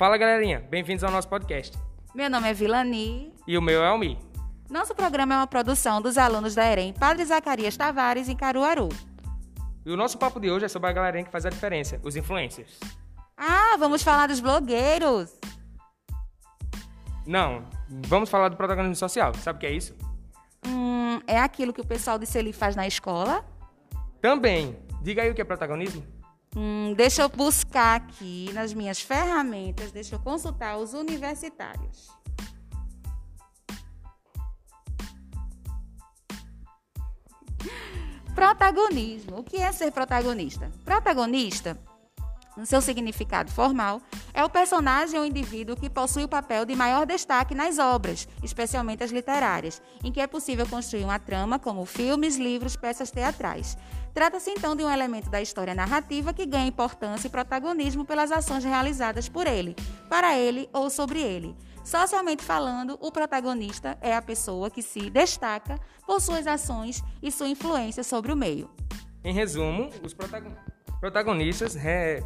Fala galerinha, bem-vindos ao nosso podcast. Meu nome é Vilani. E o meu é o Mi. Nosso programa é uma produção dos alunos da EREM Padre Zacarias Tavares, em Caruaru. E o nosso papo de hoje é sobre a galerinha que faz a diferença, os influencers. Ah, vamos falar dos blogueiros. Não, vamos falar do protagonismo social. Sabe o que é isso? Hum, é aquilo que o pessoal de Celi faz na escola? Também. Diga aí o que é protagonismo. Hum, deixa eu buscar aqui nas minhas ferramentas, deixa eu consultar os universitários. Protagonismo. O que é ser protagonista? Protagonista, no seu significado formal, é o personagem ou indivíduo que possui o papel de maior destaque nas obras, especialmente as literárias, em que é possível construir uma trama, como filmes, livros, peças teatrais. Trata-se então de um elemento da história narrativa que ganha importância e protagonismo pelas ações realizadas por ele, para ele ou sobre ele. Socialmente falando, o protagonista é a pessoa que se destaca por suas ações e sua influência sobre o meio. Em resumo, os protagonistas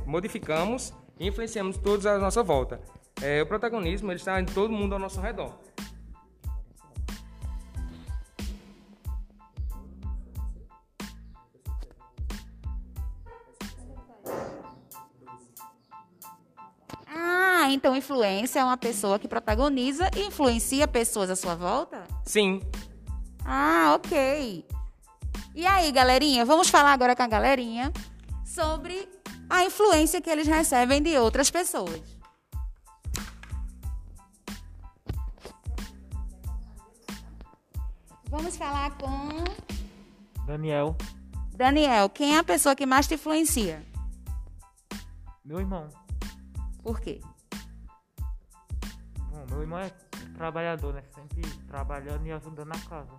modificamos e influenciamos todos à nossa volta. É, o protagonismo ele está em todo mundo ao nosso redor. Ah, então influência é uma pessoa que protagoniza e influencia pessoas à sua volta? Sim. Ah, ok. E aí, galerinha, vamos falar agora com a galerinha sobre a influência que eles recebem de outras pessoas. Vamos falar com Daniel. Daniel, quem é a pessoa que mais te influencia? Meu irmão. Por quê? Bom, meu irmão é trabalhador, né? Sempre trabalhando e ajudando na casa.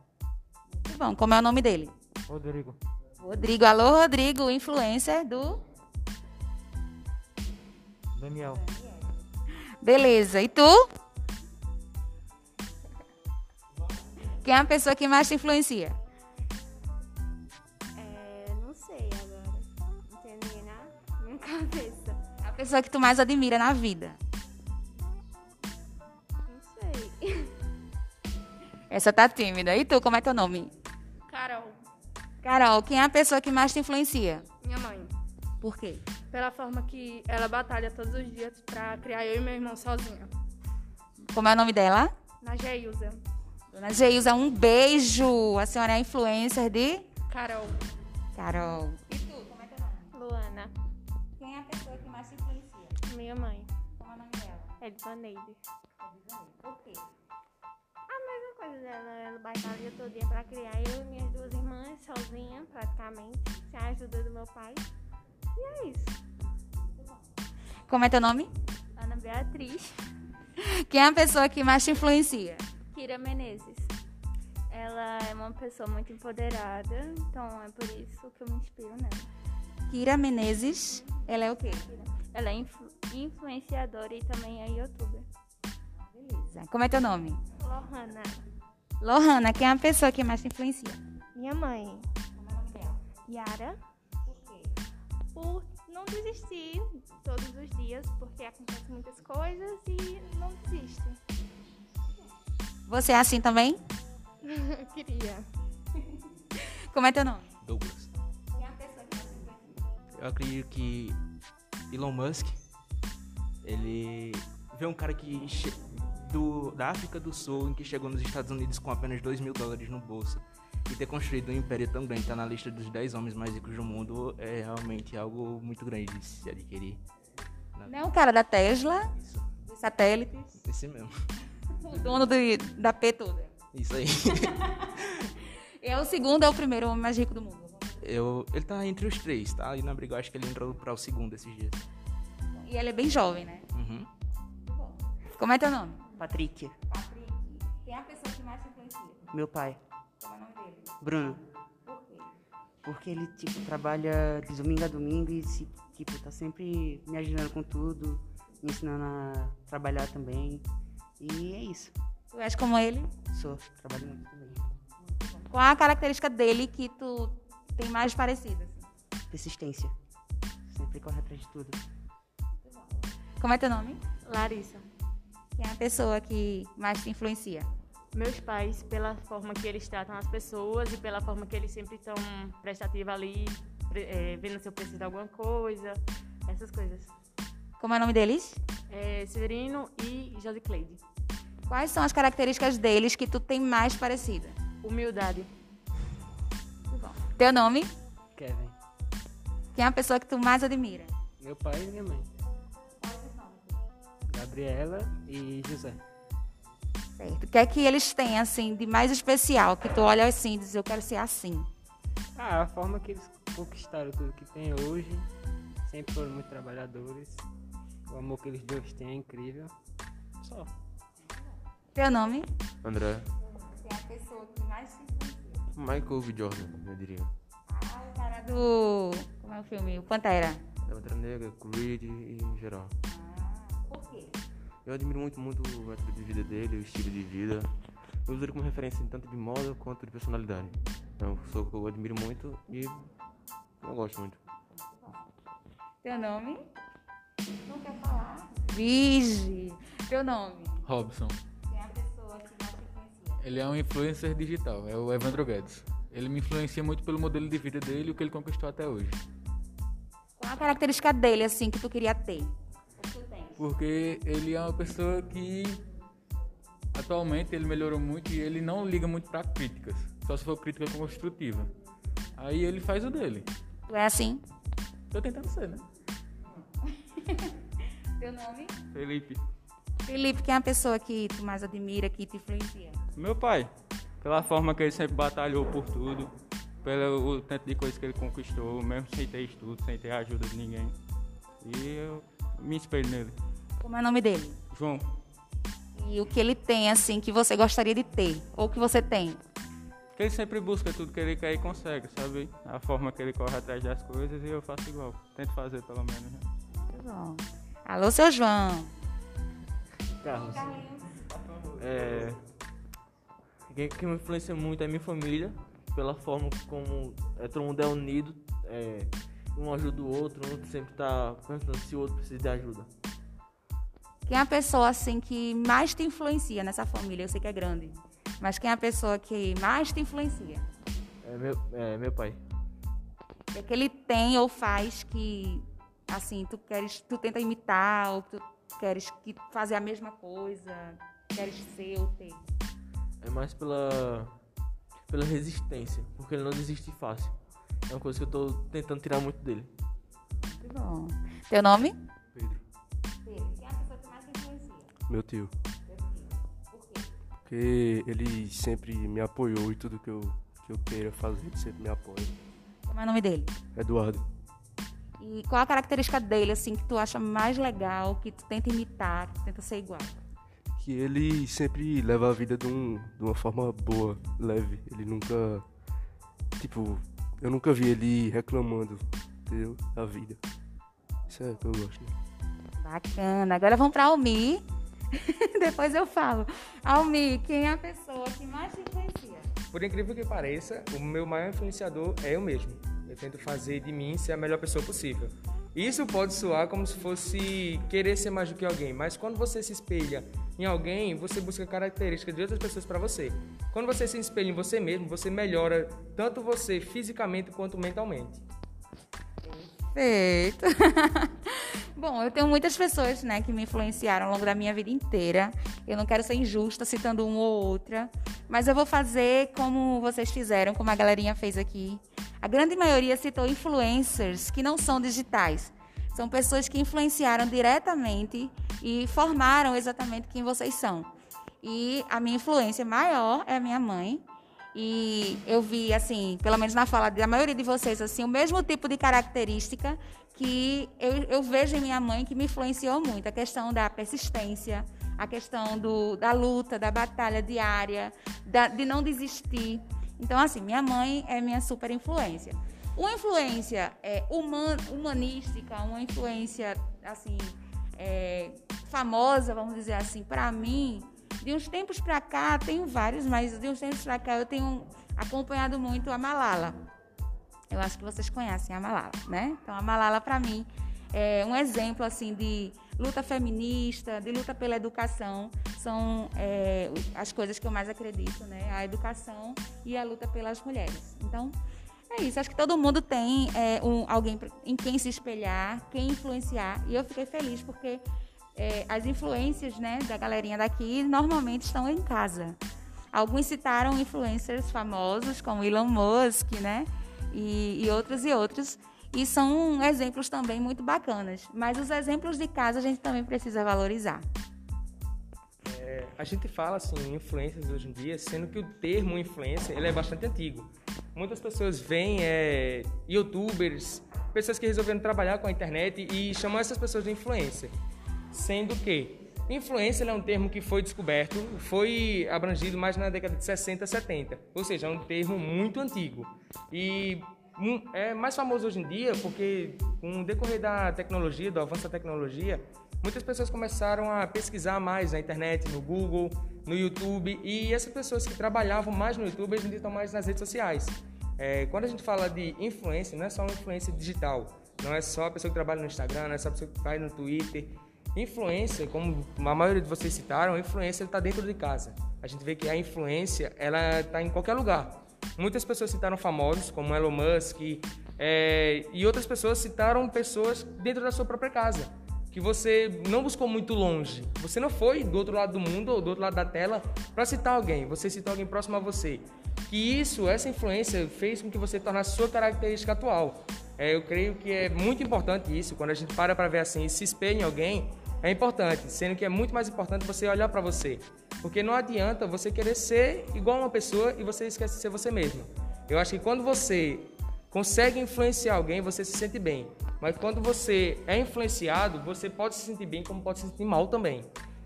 Muito bom. Como é o nome dele? Rodrigo. Rodrigo. Alô, Rodrigo, influencer do. Daniel. Beleza. E tu? Quem é a pessoa que mais te influencia? É, não sei agora. Não tem ninguém na minha cabeça. A pessoa que tu mais admira na vida. Não sei. Essa tá tímida. E tu, como é teu nome? Carol, quem é a pessoa que mais te influencia? minha mãe. Por quê? Pela forma que ela batalha todos os dias pra criar eu e meu irmão sozinha. Como é o nome dela? Na Geilza. Dona Geilza, um beijo. A senhora é influencer de Carol. Carol. E tu, como é teu nome? Luana. Quem é a pessoa que mais te influencia? Minha mãe. Como é o nome dela? Edvaneide. Por quê? A mesma coisa dela. Ela batalha todo dia pra criar eu e minhas duas irmãs sozinha, praticamente. Sem a ajuda do meu pai. E é isso. Como é teu nome? Ana Beatriz. Quem é a pessoa que mais te influencia? Kira Menezes. Ela é uma pessoa muito empoderada, então é por isso que eu me inspiro nela. Kira Menezes. Ela é o quê? Ela é influ- influenciadora e também é youtuber. Beleza. Como é teu nome? Lohana, Lohana, quem é a pessoa que mais te influencia? minha mãe. Como é o nome dela? Yara, Por quê? por não desistir todos os dias, porque acontecem muitas coisas e não desiste. Você é assim também? Eu queria. Como é teu nome? Douglas. Quem é a pessoa que mais te influencia? Eu acredito que Elon Musk, ele vê um cara que do, da África do Sul, em que chegou nos Estados Unidos com apenas 2 mil dólares no bolso e ter construído um império tão grande, tá na lista dos 10 homens mais ricos do mundo, é realmente algo muito grande de se adquirir. Não é o cara da Tesla, Isso, dos satélites, esse mesmo. o dono do, da P toda. Isso aí. É o segundo, é o primeiro homem mais rico do mundo. Eu, ele tá entre os três, tá? Ali na briga, acho que ele entrou para o segundo esses dias. E ele é bem jovem, né? Uhum. Como é teu nome? Patrick, Patrick. Quem é a pessoa que mais te influencia? meu pai. Como é o nome dele? Bruno, Por quê? porque ele, tipo, trabalha de domingo a domingo e, se, tipo, tá sempre me ajudando com tudo, me ensinando a trabalhar também. E é isso. Tu és como ele? Sou, trabalho muito também. Qual a característica dele que tu tem mais parecida? assim? Persistência. Sempre corre atrás de tudo. Como é teu nome? Larissa. Quem é a pessoa que mais te influencia? Meus pais, pela forma que eles tratam as pessoas e pela forma que eles sempre estão prestativos ali, eh, vendo se eu preciso de alguma coisa, essas coisas. Como é o nome deles? É, Severino e Josicleide. Quais são as características deles que tu tem mais parecida? Humildade. Teu nome? Kevin. Quem é a pessoa que tu mais admira? Meu pai e minha mãe. Gabriela e José. Certo. O que é que eles têm, assim, de mais especial? Que tu olha assim e diz, eu quero ser assim. Ah, a forma que eles conquistaram tudo que tem hoje. Sempre foram muito trabalhadores. O amor que eles dois têm é incrível. Só. Teu nome? André. Quem é a pessoa que mais influencia? Michael V. Jordan, eu diria. Ah, o cara do... Como é o filme? O Pantera. Da Pantera Negra, Creed e em geral. Eu admiro muito, muito o método de vida dele, o estilo de vida. Eu uso ele como referência em tanto de moda quanto de personalidade. É uma pessoa que eu admiro muito e eu gosto muito. Teu nome? Não quer falar? Vige. Teu nome? Robson. Quem é a pessoa que mais te influencia? Ele é um influencer digital, é o Evandro Guedes. Ele me influencia muito pelo modelo de vida dele e o que ele conquistou até hoje. Qual a característica dele, assim, que tu queria ter? Porque ele é uma pessoa que atualmente ele melhorou muito e ele não liga muito para críticas, só se for crítica construtiva. Aí ele faz o dele. Tu é assim? Tô tentando ser, né? Teu nome? Felipe. Felipe, quem é a pessoa que tu mais admira, que te influencia? Meu pai, pela forma que ele sempre batalhou por tudo, pelo tanto de coisas que ele conquistou, mesmo sem ter estudo, sem ter ajuda de ninguém. E eu me espelho nele. Como é o nome dele? João, E o que ele tem, assim, que você gostaria de ter? Ou que você tem? que ele sempre busca tudo que ele quer e consegue, sabe? A forma que ele corre atrás das coisas e eu faço igual. Tento fazer pelo menos. né? Bom. Alô, seu João. Carlos. É, quem, quem me influencia muito é minha família, pela forma como é, todo mundo é unido, é, um ajuda o outro, um sempre tá perguntando se o outro precisa de ajuda. Quem é a pessoa, assim, que mais te influencia nessa família? Eu sei que é grande. Mas quem é a pessoa que mais te influencia? É meu, é, meu pai. O que, é que ele tem ou faz que, assim, tu queres, tu tenta imitar, ou tu queres que fazer a mesma coisa, queres ser ou ter? É mais pela, pela resistência, porque ele não desiste fácil. É uma coisa que eu tô tentando tirar muito dele. Muito bom. Teu nome? Pedro. Pedro. Quem é a pessoa que mais te influencia? Meu tio. Teu filho. Por quê? Porque ele sempre me apoiou e tudo que eu, que eu queira fazer, ele sempre me apoia. Como é o nome dele? Eduardo. E qual a característica dele, assim, que tu acha mais legal, que tu tenta imitar, que tu tenta ser igual? Que ele sempre leva a vida de, um, de uma forma boa, leve. Ele nunca. Tipo, eu nunca vi ele reclamando, entendeu? Da vida. Isso é o que eu gosto. Né? Bacana. Agora vamos para Almi. Depois eu falo. Almi, quem é a pessoa que mais te influencia? Por incrível que pareça, o meu maior influenciador é eu mesmo. Eu tento fazer de mim ser a melhor pessoa possível. Isso pode soar como se fosse querer ser mais do que alguém, mas quando você se espelha em alguém, você busca características de outras pessoas para você. Quando você se espelha em você mesmo, você melhora tanto você fisicamente quanto mentalmente. Perfeito. Bom, eu tenho muitas pessoas, né, que me influenciaram ao longo da minha vida inteira. Eu não quero ser injusta citando uma ou outra, mas eu vou fazer como vocês fizeram, como a galerinha fez aqui. A grande maioria citou influencers que não são digitais. São pessoas que influenciaram diretamente e formaram exatamente quem vocês são. E a minha influência maior é a minha mãe. E eu vi, assim, pelo menos na fala da maioria de vocês, assim, o mesmo tipo de característica que eu, eu vejo em minha mãe que me influenciou muito. A questão da persistência, a questão do, da luta, da batalha diária, da, de não desistir. Então, assim, minha mãe é minha super influência. Uma influência é, human, humanística, uma influência, assim, é, famosa, vamos dizer assim, para mim, de uns tempos para cá, tenho vários, mas de uns tempos para cá eu tenho acompanhado muito a Malala. Eu acho que vocês conhecem a Malala, né? Então, a Malala, para mim, é um exemplo, assim, de luta feminista, de luta pela educação, são é, as coisas que eu mais acredito, né? A educação e a luta pelas mulheres. Então, é isso. Acho que todo mundo tem é, um, alguém em quem se espelhar, quem influenciar. E eu fiquei feliz porque é, as influências né, da galerinha daqui normalmente estão em casa. Alguns citaram influencers famosos como Elon Musk, né? E, e outros e outros. E são exemplos também muito bacanas. Mas os exemplos de casa a gente também precisa valorizar. É, a gente fala assim influências hoje em dia, sendo que o termo influência ele é bastante antigo. Muitas pessoas veem é, youtubers, pessoas que resolveram trabalhar com a internet e chamam essas pessoas de influência. Sendo que influência é um termo que foi descoberto, foi abrangido mais na década de 60, 70. Ou seja, é um termo muito antigo. E é mais famoso hoje em dia porque, com o decorrer da tecnologia, do avanço da tecnologia, muitas pessoas começaram a pesquisar mais na internet, no Google, no YouTube, e essas pessoas que trabalhavam mais no YouTube, hoje em dia estão mais nas redes sociais. É, quando a gente fala de influência, não é só uma influência digital, não é só a pessoa que trabalha no Instagram, não é só a pessoa que faz no Twitter. Influência, como a maioria de vocês citaram, a influência está dentro de casa. A gente vê que a influência ela está em qualquer lugar. Muitas pessoas citaram famosos, como Elon Musk, é, e outras pessoas citaram pessoas dentro da sua própria casa que você não buscou muito longe. Você não foi do outro lado do mundo ou do outro lado da tela para citar alguém. Você citou alguém próximo a você. Que isso, essa influência fez com que você tornasse sua característica atual. É, eu creio que é muito importante isso. Quando a gente para para ver assim e se espelha em alguém, é importante. Sendo que é muito mais importante você olhar para você. Porque não adianta você querer ser igual a uma pessoa e você esquece de ser você mesmo. Eu acho que quando você consegue influenciar alguém, você se sente bem. Mas quando você é influenciado, você pode se sentir bem como pode se sentir mal também.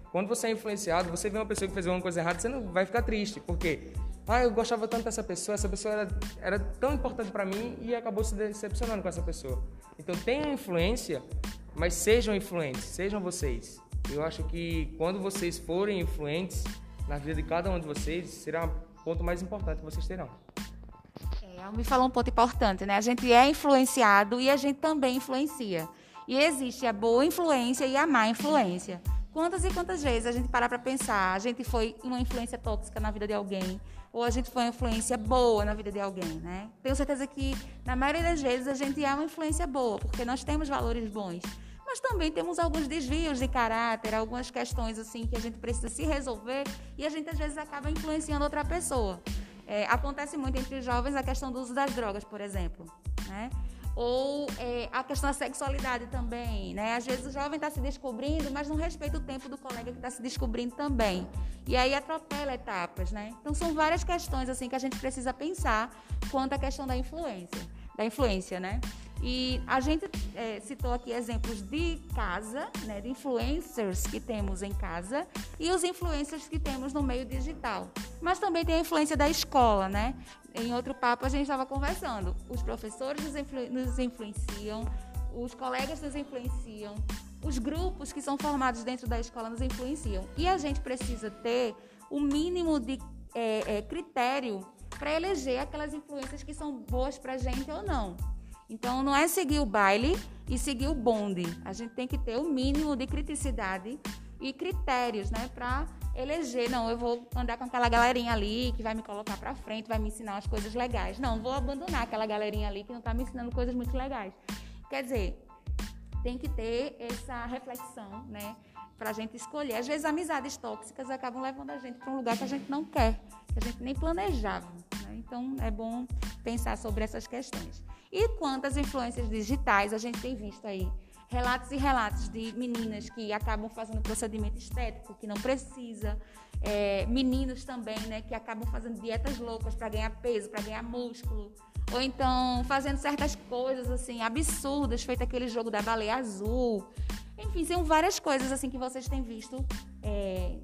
Quando você é influenciado, você vê uma pessoa que fez alguma coisa errada, você não vai ficar triste, porque ah, eu gostava tanto dessa pessoa, essa pessoa era, era tão importante para mim e acabou se decepcionando com essa pessoa. Então tenha influência, mas sejam influentes, sejam vocês. Eu acho que quando vocês forem influentes na vida de cada um de vocês, será o ponto mais importante que vocês terão. É, me falou um ponto importante, né? A gente é influenciado e a gente também influencia. E existe a boa influência e a má influência. Quantas e quantas vezes a gente para para pensar, a gente foi uma influência tóxica na vida de alguém, ou a gente foi uma influência boa na vida de alguém, né? Tenho certeza que, na maioria das vezes, a gente é uma influência boa, porque nós temos valores bons. Mas também temos alguns desvios de caráter, algumas questões assim que a gente precisa se resolver e a gente às vezes acaba influenciando outra pessoa. É, acontece muito entre os jovens a questão do uso das drogas, por exemplo. Né? Ou é, a questão da sexualidade também. Né? Às vezes o jovem está se descobrindo, mas não respeita o tempo do colega que está se descobrindo também. E aí atropela etapas. Né? Então são várias questões assim que a gente precisa pensar quanto à questão da influência. Da influência, né? E a gente é, citou aqui exemplos de casa, né, de influencers que temos em casa e os influencers que temos no meio digital. Mas também tem a influência da escola, né? Em outro papo a gente estava conversando. Os professores nos, influ nos influenciam, os colegas nos influenciam, os grupos que são formados dentro da escola nos influenciam. E a gente precisa ter o mínimo de é, é, critério para eleger aquelas influências que são boas para a gente ou não. Então, não é seguir o baile e seguir o bonde. A gente tem que ter o mínimo de criticidade e critérios, né, para eleger. Não, eu vou andar com aquela galerinha ali que vai me colocar para frente, vai me ensinar as coisas legais. Não, vou abandonar aquela galerinha ali que não está me ensinando coisas muito legais. Quer dizer, tem que ter essa reflexão, né, para a gente escolher. Às vezes, amizades tóxicas acabam levando a gente para um lugar que a gente não quer, que a gente nem planejava. Né? Então, é bom pensar sobre essas questões. E quantas influências digitais a gente tem visto aí? Relatos e relatos de meninas que acabam fazendo procedimento estético que não precisa, é, meninos também, né, que acabam fazendo dietas loucas para ganhar peso, para ganhar músculo, ou então fazendo certas coisas assim absurdas, feito aquele jogo da baleia azul. Enfim, são várias coisas assim que vocês têm visto é,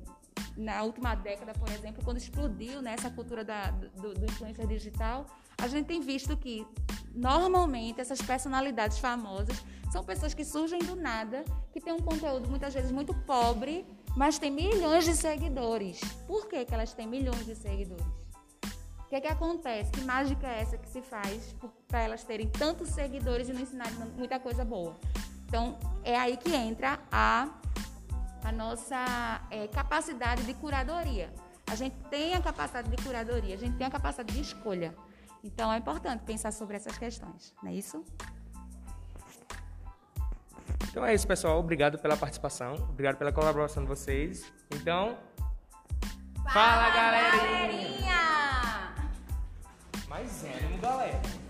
na última década, por exemplo, quando explodiu né, essa cultura da, do, do influencer digital, a gente tem visto que normalmente essas personalidades famosas são pessoas que surgem do nada, que têm um conteúdo muitas vezes muito pobre, mas têm milhões de seguidores. Por que, que elas têm milhões de seguidores? O que, que acontece? Que mágica é essa que se faz para elas terem tantos seguidores e não ensinarem muita coisa boa? Então, é aí que entra a, a nossa é, capacidade de curadoria. A gente tem a capacidade de curadoria, a gente tem a capacidade de escolha. Então, é importante pensar sobre essas questões, não é isso? Então é isso, pessoal. Obrigado pela participação. Obrigado pela colaboração de vocês. Então. Fala, galerinha! galerinha! Mais ânimo, galera.